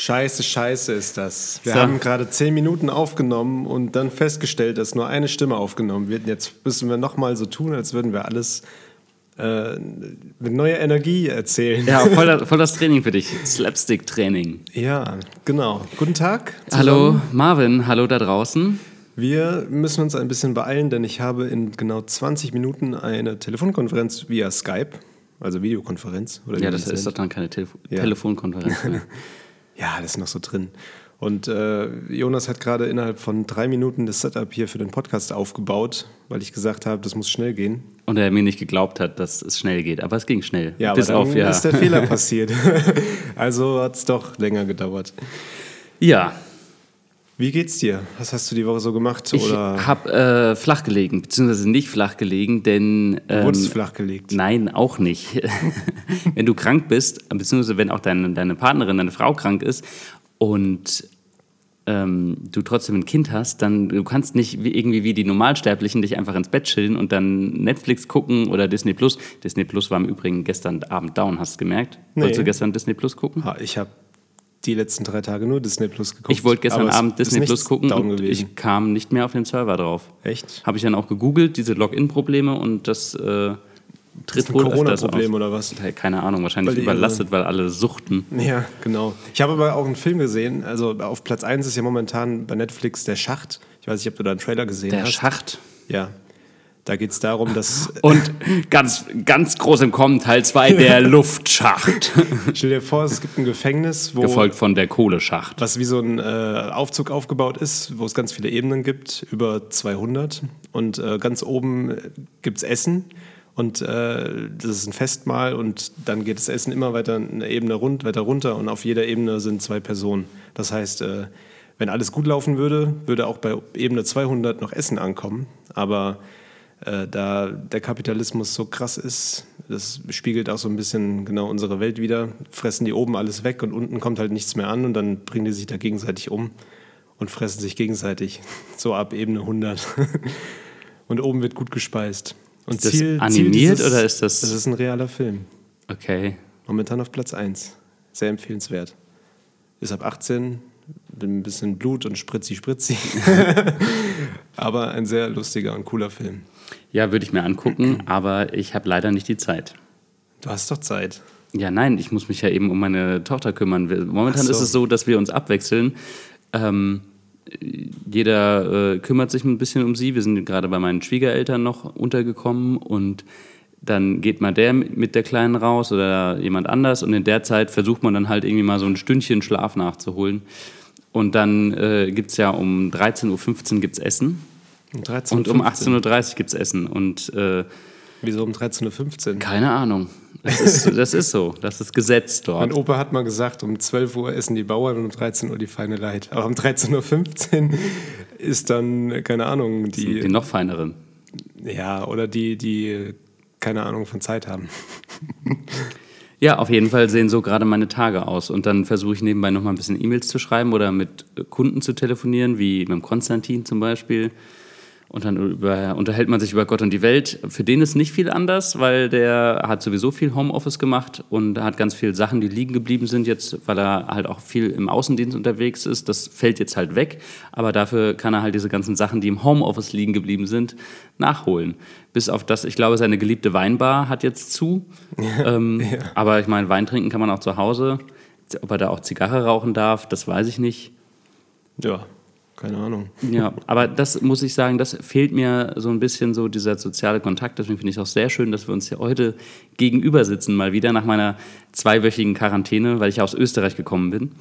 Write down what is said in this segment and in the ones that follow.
Scheiße, scheiße ist das. Wir So. haben gerade zehn Minuten aufgenommen und dann festgestellt, dass nur eine Stimme aufgenommen wird. Jetzt müssen wir nochmal so tun, als würden wir alles äh, mit neuer Energie erzählen. Ja, voll, das- voll das Training für dich. Slapstick-Training. Ja, genau. Guten Tag. Hallo zusammen. Marvin, hallo da draußen. Wir müssen uns ein bisschen beeilen, denn ich habe in genau 20 Minuten eine Telefonkonferenz via Skype, also Videokonferenz. Oder Ja, das ist doch dann keine Telefo Ja. Telefonkonferenz mehr. Ja, das ist noch so drin. Und äh, Jonas hat gerade innerhalb von drei Minuten das Setup hier für den Podcast aufgebaut, weil ich gesagt habe, das muss schnell gehen. Und er mir nicht geglaubt hat, dass es schnell geht. Aber es ging schnell. Ja, Bis auf, ja. ist der Fehler passiert. also hat es doch länger gedauert. ja, Wie geht's dir? Was hast du die Woche so gemacht? ich habe äh, flach gelegen, beziehungsweise nicht flach gelegen, denn. Ähm, wurdest du flachgelegt? Nein, auch nicht. wenn du krank bist, beziehungsweise wenn auch deine, deine Partnerin, deine Frau krank ist und ähm, du trotzdem ein Kind hast, dann du kannst nicht wie, irgendwie wie die Normalsterblichen dich einfach ins Bett chillen und dann Netflix gucken oder Disney Plus. Disney Plus war im Übrigen gestern Abend down, hast du gemerkt? Nee. Wolltest du gestern Disney Plus gucken? Ah, Ich habe die letzten drei Tage nur Disney Plus geguckt. Ich wollte gestern Abend Disney Plus gucken und gewesen. ich kam nicht mehr auf den Server drauf. Echt? Habe ich dann auch gegoogelt, diese Login-Probleme und das äh, tritt ein wohl Corona-Problem oder was? Keine Ahnung, wahrscheinlich Weil überlastet, weil alle suchten. Ja, genau. Ich habe aber auch einen Film gesehen. Also auf Platz 1 ist ja momentan bei Netflix Der Schacht. Ich weiß nicht, ob du da einen Trailer gesehen Der hast. Schacht. Ja. Da geht es darum, dass. Und ganz, ganz groß im Kommen Teil 2, der Luftschacht. Stell dir vor, es gibt ein Gefängnis, wo. Gefolgt von der Kohleschacht. was wie so ein äh, Aufzug aufgebaut ist, wo es ganz viele Ebenen gibt, über 200. Und äh, ganz oben gibt es Essen. Und äh, das ist ein Festmahl und dann geht das Essen immer weiter eine Ebene rund, weiter runter und auf jeder Ebene sind zwei Personen. Das heißt, äh, wenn alles gut laufen würde, würde auch bei Ebene 200 noch Essen ankommen. Aber äh, da der Kapitalismus so krass ist, das spiegelt auch so ein bisschen genau unsere Welt wieder, fressen die oben alles weg und unten kommt halt nichts mehr an und dann bringen die sich da gegenseitig um und fressen sich gegenseitig, so ab Ebene 100. und oben wird gut gespeist. Und Ist das animiert oder ist das- Das ist ein realer Film. Okay. Momentan auf Platz 1. Sehr empfehlenswert. Ist ab 18, mit ein bisschen Blut und spritzi spritzi. Aber ein sehr lustiger und cooler Film. Ja, würde ich mir angucken, aber ich habe leider nicht die Zeit. Du hast doch Zeit. Ja, nein, ich muss mich ja eben um meine Tochter kümmern. Momentan so. ist es so, dass wir uns abwechseln. Ähm, jeder äh, kümmert sich ein bisschen um sie. Wir sind gerade bei meinen Schwiegereltern noch untergekommen und dann geht mal der mit der Kleinen raus oder jemand anders und in der Zeit versucht man dann halt irgendwie mal so ein Stündchen Schlaf nachzuholen. Und dann äh, gibt es ja um 13.15 Uhr gibt's Essen Um 13 und um 18.30 Uhr gibt es Essen. Und äh, Wieso um 13.15 Uhr? keine Ahnung. Das ist, das ist so. Das ist Gesetz dort. Mein Opa hat mal gesagt, um 12 Uhr essen die Bauern und um 13 Uhr die feine Leid. Aber um 13.15 Uhr ist dann, keine Ahnung, Die die, noch feineren. ja, oder die, die keine Ahnung von Zeit haben. Ja, auf jeden Fall sehen so gerade meine Tage aus. Und dann versuche ich nebenbei noch mal ein bisschen E-Mails zu schreiben oder mit Kunden zu telefonieren, wie mit dem Konstantin zum Beispiel. Und dann über, unterhält man sich über Gott und die Welt. Für den ist nicht viel anders, weil der hat sowieso viel Homeoffice gemacht und hat ganz viele Sachen, die liegen geblieben sind jetzt, weil er halt auch viel im Außendienst unterwegs ist. Das fällt jetzt halt weg. Aber dafür kann er halt diese ganzen Sachen, die im Homeoffice liegen geblieben sind, nachholen. Bis auf das, ich glaube, seine geliebte Weinbar hat jetzt zu. ähm, Aber ich meine, Wein trinken kann man auch zu Hause. Ob er da auch Zigarre rauchen darf, das weiß ich nicht. Ja, keine Ahnung. Ja, aber das muss ich sagen, das fehlt mir so ein bisschen so dieser soziale Kontakt. Deswegen finde ich es auch sehr schön, dass wir uns hier heute gegenüber sitzen, mal wieder nach meiner zweiwöchigen Quarantäne, weil ich aus Österreich gekommen bin.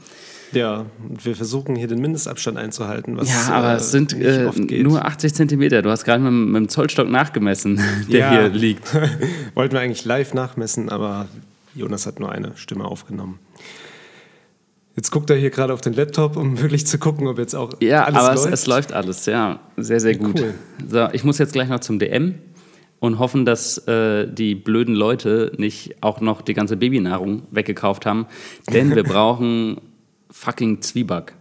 Ja, und wir versuchen hier den Mindestabstand einzuhalten, was Ja, aber äh, es sind äh, nur 80 Zentimeter. Du hast gerade mit, mit dem Zollstock nachgemessen, der Ja. hier liegt. Wollten wir eigentlich live nachmessen, aber Jonas hat nur eine Stimme aufgenommen. Jetzt guckt er hier gerade auf den Laptop, um wirklich zu gucken, ob jetzt auch Ja, alles aber läuft. Es, es läuft alles, ja. Sehr, sehr gut. Cool. So, ich muss jetzt gleich noch zum DM und hoffen, dass äh, die blöden Leute nicht auch noch die ganze Babynahrung weggekauft haben. Denn wir brauchen fucking Zwieback.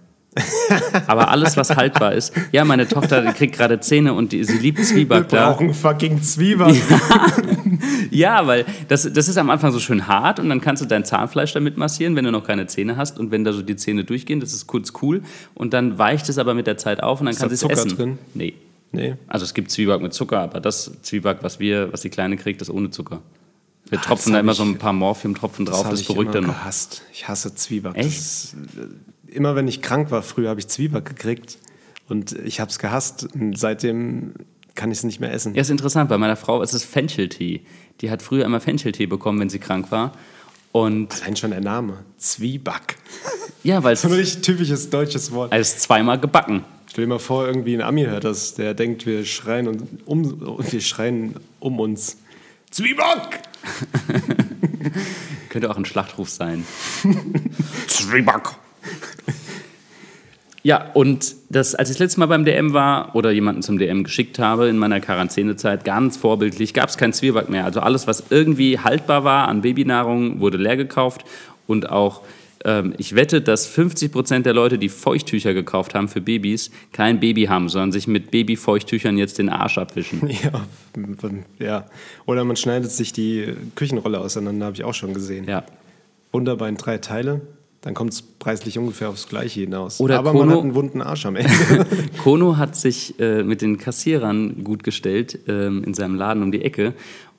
Aber alles, was haltbar ist. Ja, meine Tochter die kriegt gerade Zähne und die, sie liebt Wir Zwieback da. brauchen fucking Zwieback. Ja, weil das, das ist am Anfang so schön hart und dann kannst du dein Zahnfleisch damit massieren, wenn du noch keine Zähne hast und wenn da so die Zähne durchgehen, das ist kurz cool und dann weicht es aber mit der Zeit auf und dann Ist kannst du es Zucker essen. drin? Nee. Nee. Also es gibt Zwieback mit Zucker, aber das Zwieback, was wir, was die Kleine kriegt, ist ohne Zucker. Wir Ah, tropfen das da immer ich- so ein paar Morphium-Tropfen drauf, das, ich beruhigt dann noch. gehasst. Ich hasse Zwieback. Echt? Das ist, äh, immer wenn ich krank war früher, habe ich Zwieback gekriegt und ich habe es gehasst. Und seitdem kann ich es nicht mehr essen. Ja, ist interessant. Bei meiner Frau ist es Fencheltee. Die hat früher immer Fencheltee bekommen, wenn sie krank war. Und Allein schon der Name. Zwieback. ja, weil es ein richtig typisches deutsches Wort. als zweimal gebacken. Stell dir mal vor, irgendwie ein Ami hört das, der denkt, wir schreien, und um, wir schreien um uns. Zwieback! Könnte auch ein Schlachtruf sein. Zwieback! Ja, und das, als ich das letzte Mal beim DM war oder jemanden zum DM geschickt habe in meiner Quarantänezeit, ganz vorbildlich, gab es kein Zwieback mehr. Also alles, was irgendwie haltbar war an Babynahrung, wurde leer gekauft. Und auch, ähm, ich wette, dass 50 Prozent der Leute, die Feuchttücher gekauft haben für Babys, kein Baby haben, sondern sich mit Babyfeuchttüchern jetzt den Arsch abwischen. Ja, ja. Oder man schneidet sich die Küchenrolle auseinander, habe ich auch schon gesehen. Ja. Wunderbar in drei Teile, dann kommt es preislich ungefähr aufs Gleiche hinaus. Oder Aber man Kono- hat einen wunden Arsch am Ende. Kono hat sich äh, mit den Kassierern gut gestellt ähm, in seinem Laden um die Ecke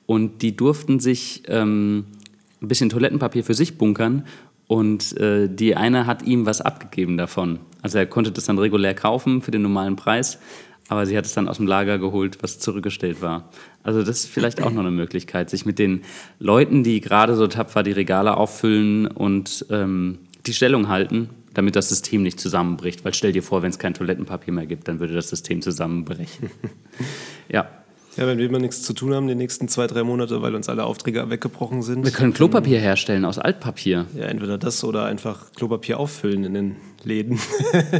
und die durften sich ähm, ein bisschen Toilettenpapier für sich bunkern und äh, die eine hat ihm was abgegeben davon. Also er konnte das dann regulär kaufen für den normalen Preis, aber sie hat es dann aus dem Lager geholt, was zurückgestellt war. Also das ist vielleicht auch noch eine Möglichkeit, sich mit den Leuten, die gerade so tapfer die Regale auffüllen und ähm, die Stellung halten, damit das System nicht zusammenbricht. Weil stell dir vor, wenn es kein Toilettenpapier mehr gibt, dann würde das System zusammenbrechen. ja. ja, wenn wir immer nichts zu tun haben, die nächsten zwei, drei Monate, weil uns alle Aufträge weggebrochen sind. Wir können Klopapier herstellen aus Altpapier. ja, entweder das oder einfach Klopapier auffüllen in den Läden.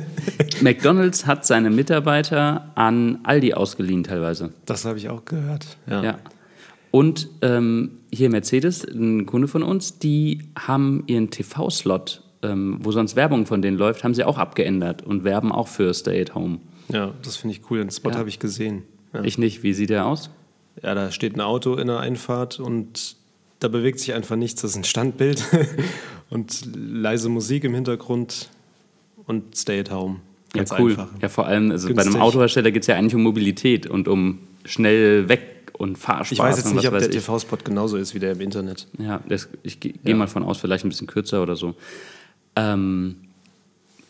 McDonalds hat seine Mitarbeiter an Aldi ausgeliehen teilweise. Das habe ich auch gehört. Ja. Ja. Und ähm, hier Mercedes, ein Kunde von uns, die haben ihren TV-Slot, ähm, wo sonst Werbung von denen läuft, haben sie auch abgeändert und werben auch für Stay at Home. Ja, das finde ich cool. Den Spot Ja. habe ich gesehen. Ja. Ich nicht. Wie sieht der aus? ja, da steht ein Auto in der Einfahrt und da bewegt sich einfach nichts. Das ist ein Standbild und leise Musik im Hintergrund und Stay at Home. Ganz ja, cool. einfach. Ja, vor allem, also bei einem. Autohersteller geht es ja eigentlich um Mobilität und um schnell weg und Fahrspaß. Ich weiß jetzt nicht, ob der. TV-Spot genauso ist wie der im Internet. Ja, das, ich gehe Ja. mal von aus, vielleicht ein bisschen kürzer oder so. Ähm,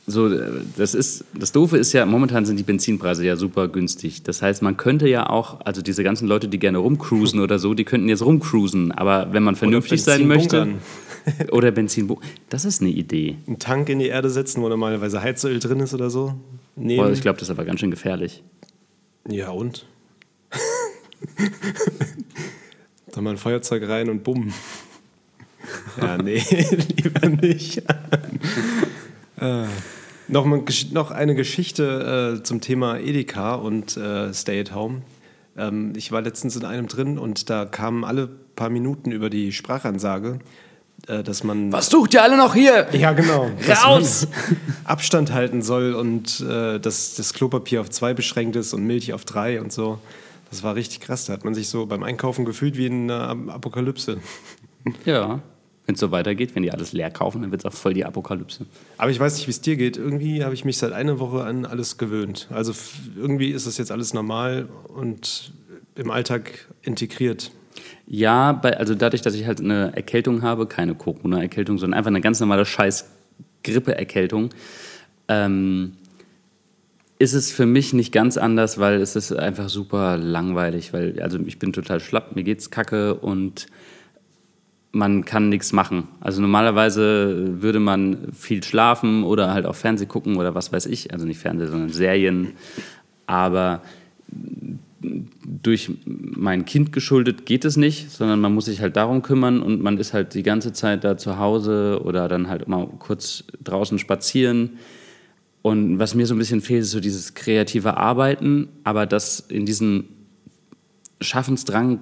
so, äh, das ist, das Doofe ist ja, momentan sind die Benzinpreise ja super günstig. Das heißt, man könnte ja auch, also diese ganzen Leute, die gerne rumcruisen oder so, die könnten jetzt rumcruisen. Aber wenn man vernünftig sein möchte. Oder Benzin. Das ist eine Idee. Einen Tank in die Erde setzen, wo normalerweise Heizöl drin ist oder so. Nehmen. Boah, ich glaube, das ist aber ganz schön gefährlich. Ja, und? da mal ein Feuerzeug rein und bumm. Ja, nee, lieber nicht. äh, noch, mal, noch eine Geschichte äh, zum Thema Edeka und äh, Stay at Home. Ähm, ich war letztens in einem drin und da kamen alle paar Minuten über die Sprachansage, äh, dass man. Was sucht ihr alle noch hier? Ja, genau. Raus! Abstand halten soll und äh, dass das Klopapier auf zwei beschränkt ist und Milch auf drei und so. Das war richtig krass. Da hat man sich so beim Einkaufen gefühlt wie in einer Apokalypse. Ja. Wenn es so weitergeht, wenn die alles leer kaufen, dann wird es auch voll die Apokalypse. Aber ich weiß nicht, wie es dir geht. Irgendwie habe ich mich seit einer Woche an alles gewöhnt. Also irgendwie ist das jetzt alles normal und im Alltag integriert. Ja, bei, also dadurch, dass ich halt eine Erkältung habe, keine Corona-Erkältung, sondern einfach eine ganz normale scheiß Grippe-Erkältung, ähm, ist es für mich nicht ganz anders, weil es ist einfach super langweilig, weil also ich bin total schlapp, mir geht's kacke und man kann nichts machen. Also normalerweise würde man viel schlafen oder halt auch Fernseh gucken oder was weiß ich, also nicht Fernseh, sondern Serien, aber durch mein Kind geschuldet geht es nicht, sondern man muss sich halt darum kümmern und man ist halt die ganze Zeit da zu Hause oder dann halt mal kurz draußen spazieren. Und was mir so ein bisschen fehlt, ist so dieses kreative Arbeiten, aber das in diesen Schaffensdrang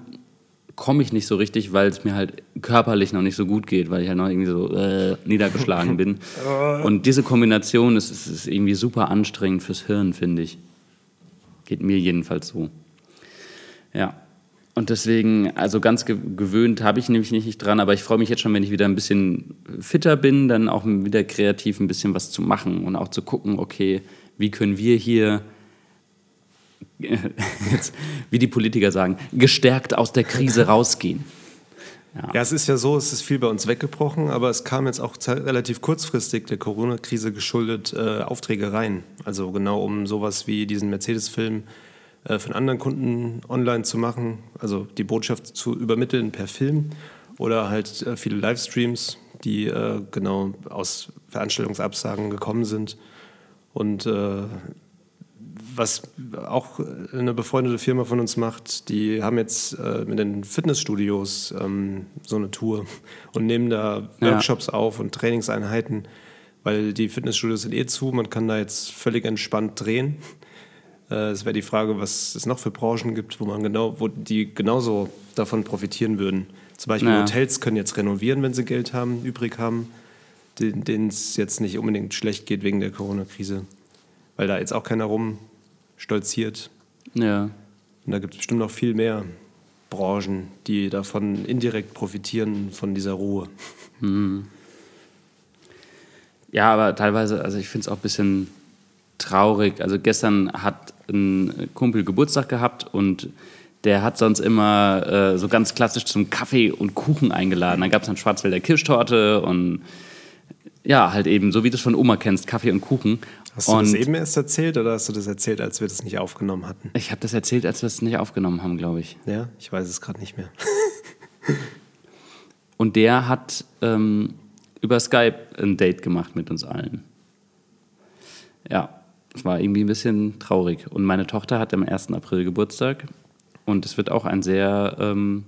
komme ich nicht so richtig, weil es mir halt körperlich noch nicht so gut geht, weil ich halt noch irgendwie so äh, niedergeschlagen bin. Und diese Kombination ist, ist, ist irgendwie super anstrengend fürs Hirn, finde ich. Geht mir jedenfalls so. Ja. Und deswegen, also ganz ge gewöhnt habe ich nämlich nicht dran, aber ich freue mich jetzt schon, wenn ich wieder ein bisschen fitter bin, dann auch wieder kreativ ein bisschen was zu machen und auch zu gucken, okay, wie können wir hier, jetzt, wie die Politiker sagen, gestärkt aus der Krise rausgehen. Ja. ja. es ist ja so, es ist viel bei uns weggebrochen, aber es kam jetzt auch relativ kurzfristig der Corona-Krise geschuldet äh, Aufträge rein. Also genau um sowas wie diesen Mercedes-Film äh, von anderen Kunden online zu machen, also die Botschaft zu übermitteln per Film oder halt äh, viele Livestreams, die äh, genau aus Veranstaltungsabsagen gekommen sind. Und äh, was auch eine befreundete Firma von uns macht, die haben jetzt äh, mit den Fitnessstudios ähm, so eine Tour und nehmen da Workshops ja. auf und Trainingseinheiten, weil die Fitnessstudios sind eh zu, man kann da jetzt völlig entspannt drehen. Äh, es wäre die Frage, was es noch für Branchen gibt, wo man genau, wo die genauso davon profitieren würden. Zum Beispiel ja. Hotels können jetzt renovieren, wenn sie Geld haben, übrig haben, denen es jetzt nicht unbedingt schlecht geht wegen der Corona-Krise. Weil da jetzt auch keiner rumstolziert. Ja. Und da gibt es bestimmt noch viel mehr Branchen, die davon indirekt profitieren, von dieser Ruhe. Mhm. Ja, aber teilweise, also ich finde es auch ein bisschen traurig. Also gestern hat ein Kumpel Geburtstag gehabt und der hat sonst immer äh, so ganz klassisch zum Kaffee und Kuchen eingeladen. Dann gab es dann Schwarzwälder Kirschtorte und ja, halt eben, so wie du es von Oma kennst, Kaffee und Kuchen. Hast du und das eben erst erzählt oder hast du das erzählt, als wir das nicht aufgenommen hatten? Ich habe das erzählt, als wir es nicht aufgenommen haben, glaube ich. Ja, ich weiß es gerade nicht mehr. und der hat ähm, über Skype ein Date gemacht mit uns allen. Ja, es war irgendwie ein bisschen traurig. Und meine Tochter hat am 1. April Geburtstag und es wird auch ein sehr, ähm,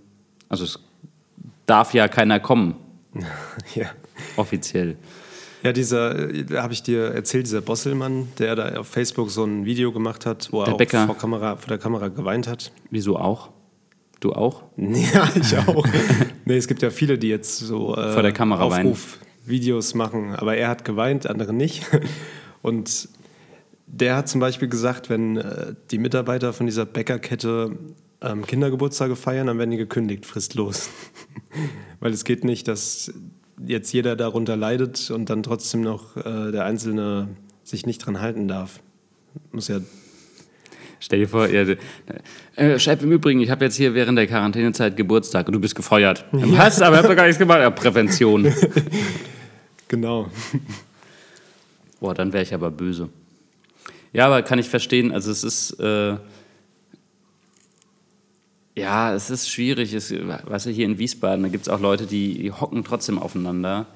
also es darf ja keiner kommen. ja. Offiziell. Ja, dieser, äh, habe ich dir erzählt, dieser Bosselmann, der da auf Facebook so ein Video gemacht hat, wo der er Bäcker. vor, Kamera, vor der Kamera geweint hat. Wieso auch? Du auch? Ja, ich auch. nee, es gibt ja viele, die jetzt so äh, vor der Kamera Aufruf-Videos machen, aber er hat geweint, andere nicht. Und der hat zum Beispiel gesagt, wenn äh, die Mitarbeiter von dieser Bäckerkette ähm, Kindergeburtstage feiern, dann werden die gekündigt, fristlos. Weil es geht nicht, dass jetzt jeder darunter leidet und dann trotzdem noch äh, der Einzelne sich nicht dran halten darf. Muss ja. Stell dir vor, ja, äh, Chef, im Übrigen, ich habe jetzt hier während der Quarantänezeit Geburtstag und du bist gefeuert. Ja. Was? Aber ich habe doch gar nichts gemacht. Ja, Prävention. genau. Boah, dann wäre ich aber böse. Ja, aber kann ich verstehen. Also es ist, äh, ja, es ist schwierig. Es, weißt du, hier in Wiesbaden, da gibt es auch Leute, die, die hocken trotzdem aufeinander,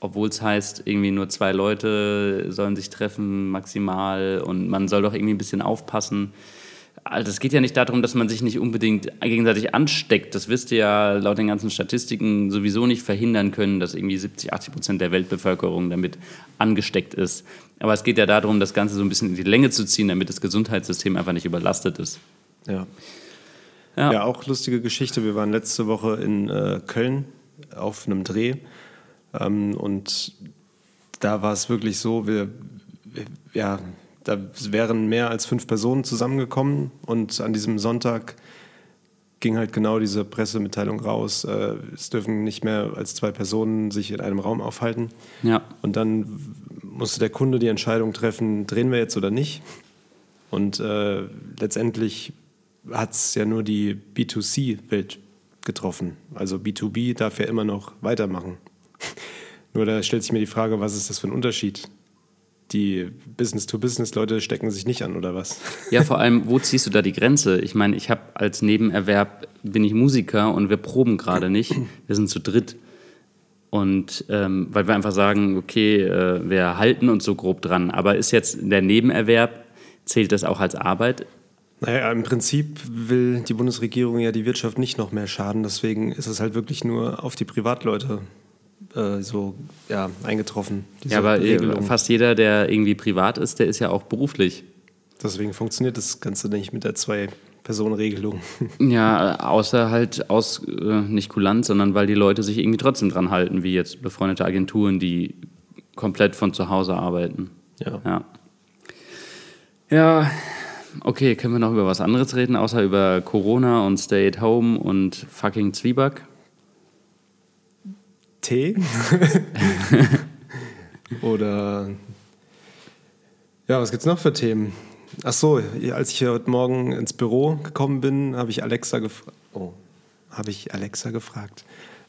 obwohl es heißt, irgendwie nur zwei Leute sollen sich treffen maximal und man soll doch irgendwie ein bisschen aufpassen. Also es geht ja nicht darum, dass man sich nicht unbedingt gegenseitig ansteckt. Das wirst du ja laut den ganzen Statistiken sowieso nicht verhindern können, dass irgendwie 70, 80 Prozent der Weltbevölkerung damit angesteckt ist. Aber es geht ja darum, das Ganze so ein bisschen in die Länge zu ziehen, damit das Gesundheitssystem einfach nicht überlastet ist. Ja. Ja, ja auch lustige Geschichte. Wir waren letzte Woche in äh, Köln auf einem Dreh ähm, und da war es wirklich so, wir, wir ja, da wären mehr als fünf Personen zusammengekommen und an diesem Sonntag ging halt genau diese Pressemitteilung raus, äh, es dürfen nicht mehr als zwei Personen sich in einem Raum aufhalten. Ja. Und dann musste der Kunde die Entscheidung treffen, drehen wir jetzt oder nicht. Und äh, letztendlich hat es ja nur die B2C-Welt getroffen. Also B2B darf ja immer noch weitermachen. nur da stellt sich mir die Frage, was ist das für ein Unterschied? die Business-to-Business-Leute stecken sich nicht an, oder was? Ja, vor allem, wo ziehst du da die Grenze? Ich meine, ich habe als Nebenerwerb, bin ich Musiker und wir proben gerade nicht. Wir sind zu dritt. Und ähm, weil wir einfach sagen, okay, äh, wir halten uns so grob dran. Aber ist jetzt der Nebenerwerb, zählt das auch als Arbeit? Naja, im Prinzip will die Bundesregierung ja die Wirtschaft nicht noch mehr schaden. Deswegen ist es halt wirklich nur auf die Privatleute äh, so ja, eingetroffen. Ja, aber äh, Regelung. fast jeder, der irgendwie privat ist, der ist ja auch beruflich. Deswegen funktioniert das Ganze nicht mit der Zwei-Personen-Regelung. Ja, außer halt aus, äh, nicht kulant, sondern weil die Leute sich irgendwie trotzdem dran halten, wie jetzt befreundete Agenturen, die komplett von zu Hause arbeiten. Ja. Ja, ja Okay, können wir noch über was anderes reden, außer über Corona und Stay at Home und fucking Zwieback? Tee? Oder ja, was gibt's noch für Themen? Ach so, als ich hier heute Morgen ins Büro gekommen bin, habe ich Alexa gefragt. Oh, habe ich Alexa gefragt,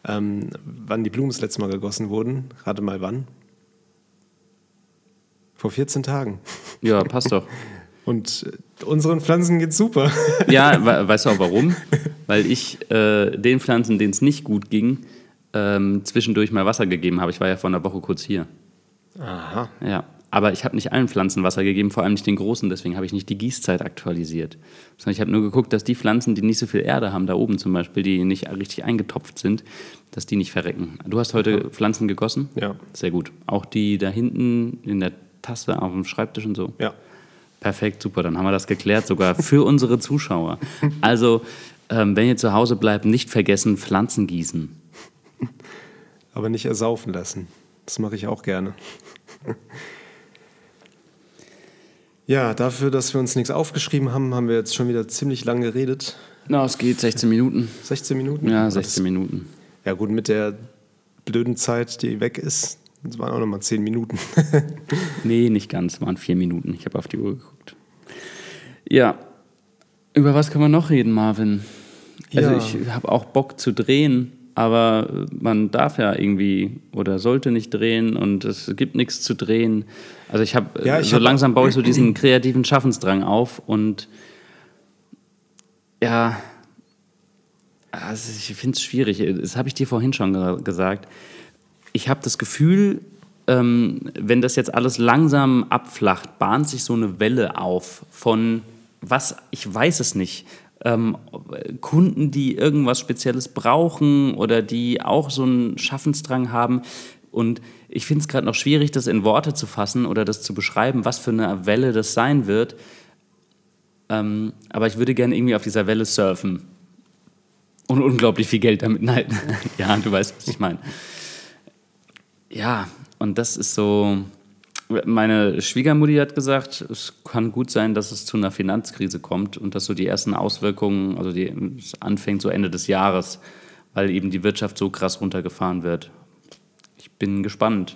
ähm, wann die Blumen das letzte Mal gegossen wurden. Rate mal wann? Vor 14 Tagen. Ja, passt doch. Und unseren Pflanzen geht's super. Ja, we weißt du auch warum? Weil ich äh, den Pflanzen, denen es nicht gut ging, ähm, zwischendurch mal Wasser gegeben habe. Ich war ja vor einer Woche kurz hier. Aha. Ja, aber ich habe nicht allen Pflanzen Wasser gegeben, vor allem nicht den großen, deswegen habe ich nicht die Gießzeit aktualisiert. Sondern ich habe nur geguckt, dass die Pflanzen, die nicht so viel Erde haben, da oben zum Beispiel, die nicht richtig eingetopft sind, dass die nicht verrecken. Du hast heute. Pflanzen gegossen? Ja. Sehr gut. Auch die da hinten in der Tasse auf dem Schreibtisch und so? Ja. Perfekt, super. Dann haben wir das geklärt, sogar für unsere Zuschauer. Also, ähm, wenn ihr zu Hause bleibt, nicht vergessen, Pflanzen gießen. Aber nicht ersaufen lassen. Das mache ich auch gerne. Ja, dafür, dass wir uns nichts aufgeschrieben haben, haben wir jetzt schon wieder ziemlich lang geredet. Na, es geht 16 Minuten. 16 Minuten? Ja, Das- 16 Minuten. Ja, gut, mit der blöden Zeit, die weg ist, das waren auch nochmal 10 Minuten. Nee, nicht ganz, waren vier Minuten. Ich habe auf die Uhr geguckt. Ja, über was kann man noch reden, Marvin? Also Ja. ich habe auch Bock zu drehen, aber man darf ja irgendwie oder sollte nicht drehen und es gibt nichts zu drehen. Also ich habe Ja, so hab- langsam baue ich so diesen kreativen Schaffensdrang auf und ja, also ich finde es schwierig. Das habe ich dir vorhin schon ge gesagt. Ich habe das Gefühl, ähm, wenn das jetzt alles langsam abflacht, bahnt sich so eine Welle auf von was, ich weiß es nicht. Ähm, Kunden, die irgendwas Spezielles brauchen oder die auch so einen Schaffensdrang haben. Und ich finde es gerade noch schwierig, das in Worte zu fassen oder das zu beschreiben, was für eine Welle das sein wird. Ähm, aber ich würde gerne irgendwie auf dieser Welle surfen. Und unglaublich viel Geld damit. Nein, ja, du weißt, was ich meine. Ja, und das ist so. Meine Schwiegermutti hat gesagt, es kann gut sein, dass es zu einer Finanzkrise kommt und dass so die ersten Auswirkungen, also die, es anfängt so Ende des Jahres, weil eben die Wirtschaft so krass runtergefahren wird. Ich bin gespannt.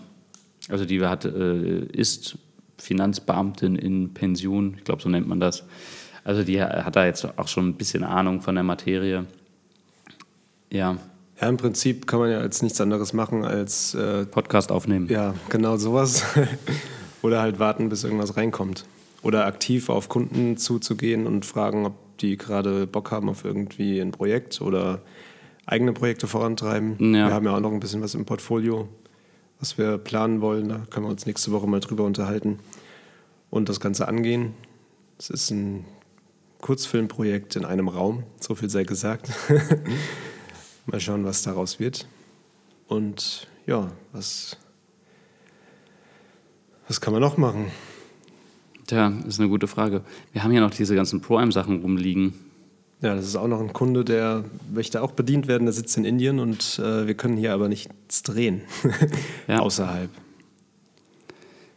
Also die hat, äh, ist Finanzbeamtin in Pension, ich glaube, so nennt man das. Also die hat da jetzt auch schon ein bisschen Ahnung von der Materie. Ja, Ja, im Prinzip kann man ja als nichts anderes machen, als äh, Podcast aufnehmen. ja, genau sowas. Oder halt warten, bis irgendwas reinkommt. Oder aktiv auf Kunden zuzugehen und fragen, ob die gerade Bock haben auf irgendwie ein Projekt oder eigene Projekte vorantreiben. Ja. Wir haben ja auch noch ein bisschen was im Portfolio, was wir planen wollen. Da können wir uns nächste Woche mal drüber unterhalten und das Ganze angehen. Es ist ein Kurzfilmprojekt in einem Raum, so viel sei gesagt. mal schauen, was daraus wird. Und ja, was, was kann man noch machen? Tja, ist eine gute Frage. Wir haben ja noch diese ganzen Prime-Sachen rumliegen. Ja, das ist auch noch ein Kunde, der möchte auch bedient werden. Der sitzt in Indien und äh, wir können hier aber nichts drehen. Ja. Außerhalb.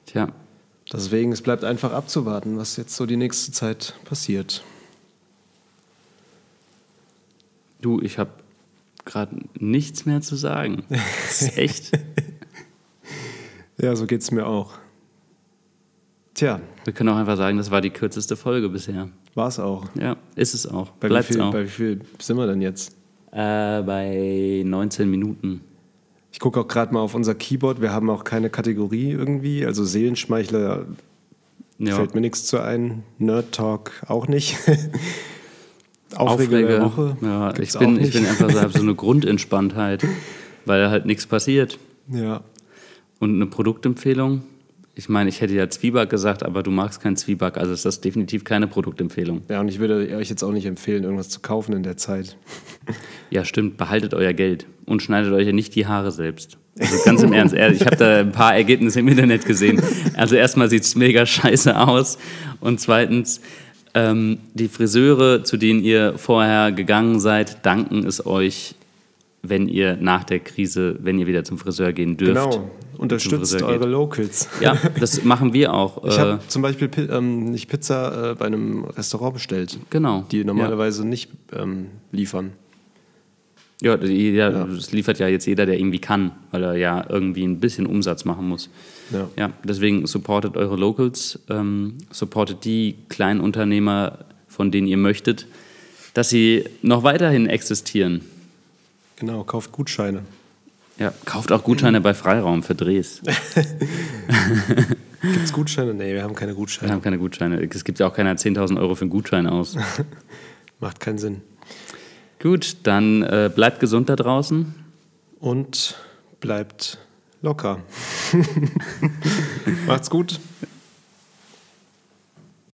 Tja, Deswegen, es bleibt einfach abzuwarten, was jetzt so die nächste Zeit passiert. du, ich habe gerade nichts mehr zu sagen. Das ist echt. Ja, so geht es mir auch. Tja, Wir können auch einfach sagen, das war die kürzeste Folge bisher. war es auch. Ja, ist es auch. Bei wie, Bleibt viel, auch. bei wie viel sind wir denn jetzt? Äh, bei 19 Minuten. Ich gucke auch gerade mal auf unser Keyboard. Wir haben auch keine Kategorie irgendwie. Also Seelenschmeichler Ja. fällt mir nichts zu ein. Nerd Talk auch nicht. Aufreger der Woche. Ja, gibt's ich bin, ich bin einfach so, so eine Grundentspanntheit, weil halt nichts passiert. Ja, Und eine Produktempfehlung? Ich meine, ich hätte ja Zwieback gesagt, aber du magst keinen Zwieback, also ist das definitiv keine Produktempfehlung. ja, und ich würde euch jetzt auch nicht empfehlen, irgendwas zu kaufen in der Zeit. Ja, stimmt, behaltet euer Geld und schneidet euch ja nicht die Haare selbst. Also ganz im Ernst, ich habe da ein paar Ergebnisse im Internet gesehen. Also erstmal sieht es mega scheiße aus und zweitens, ähm, die Friseure, zu denen ihr vorher gegangen seid, danken es euch wenn ihr nach der Krise, wenn ihr wieder zum Friseur gehen dürft. Genau, unterstützt eure geht. Locals. Ja, das machen wir auch. Ich Äh, habe zum Beispiel Pi- ähm, nicht Pizza äh, bei einem Restaurant bestellt, genau. die normalerweise nicht ähm, liefern. Ja, die- ja, das liefert ja jetzt jeder, der irgendwie kann, weil er ja irgendwie ein bisschen Umsatz machen muss. Ja. Ja, deswegen supportet eure Locals, ähm, supportet die kleinen Unternehmer, von denen ihr möchtet, dass sie noch weiterhin existieren. Genau, kauft Gutscheine. Ja, kauft auch Gutscheine bei Freiraum für Drehs. Gibt es Gutscheine? Nee, wir haben keine Wir Gutscheine. haben keine Gutscheine. Es gibt ja auch keiner 10.000 Euro für einen Gutschein aus. Macht keinen Sinn. Gut, dann äh, bleibt gesund da draußen. Und bleibt locker. Macht's gut.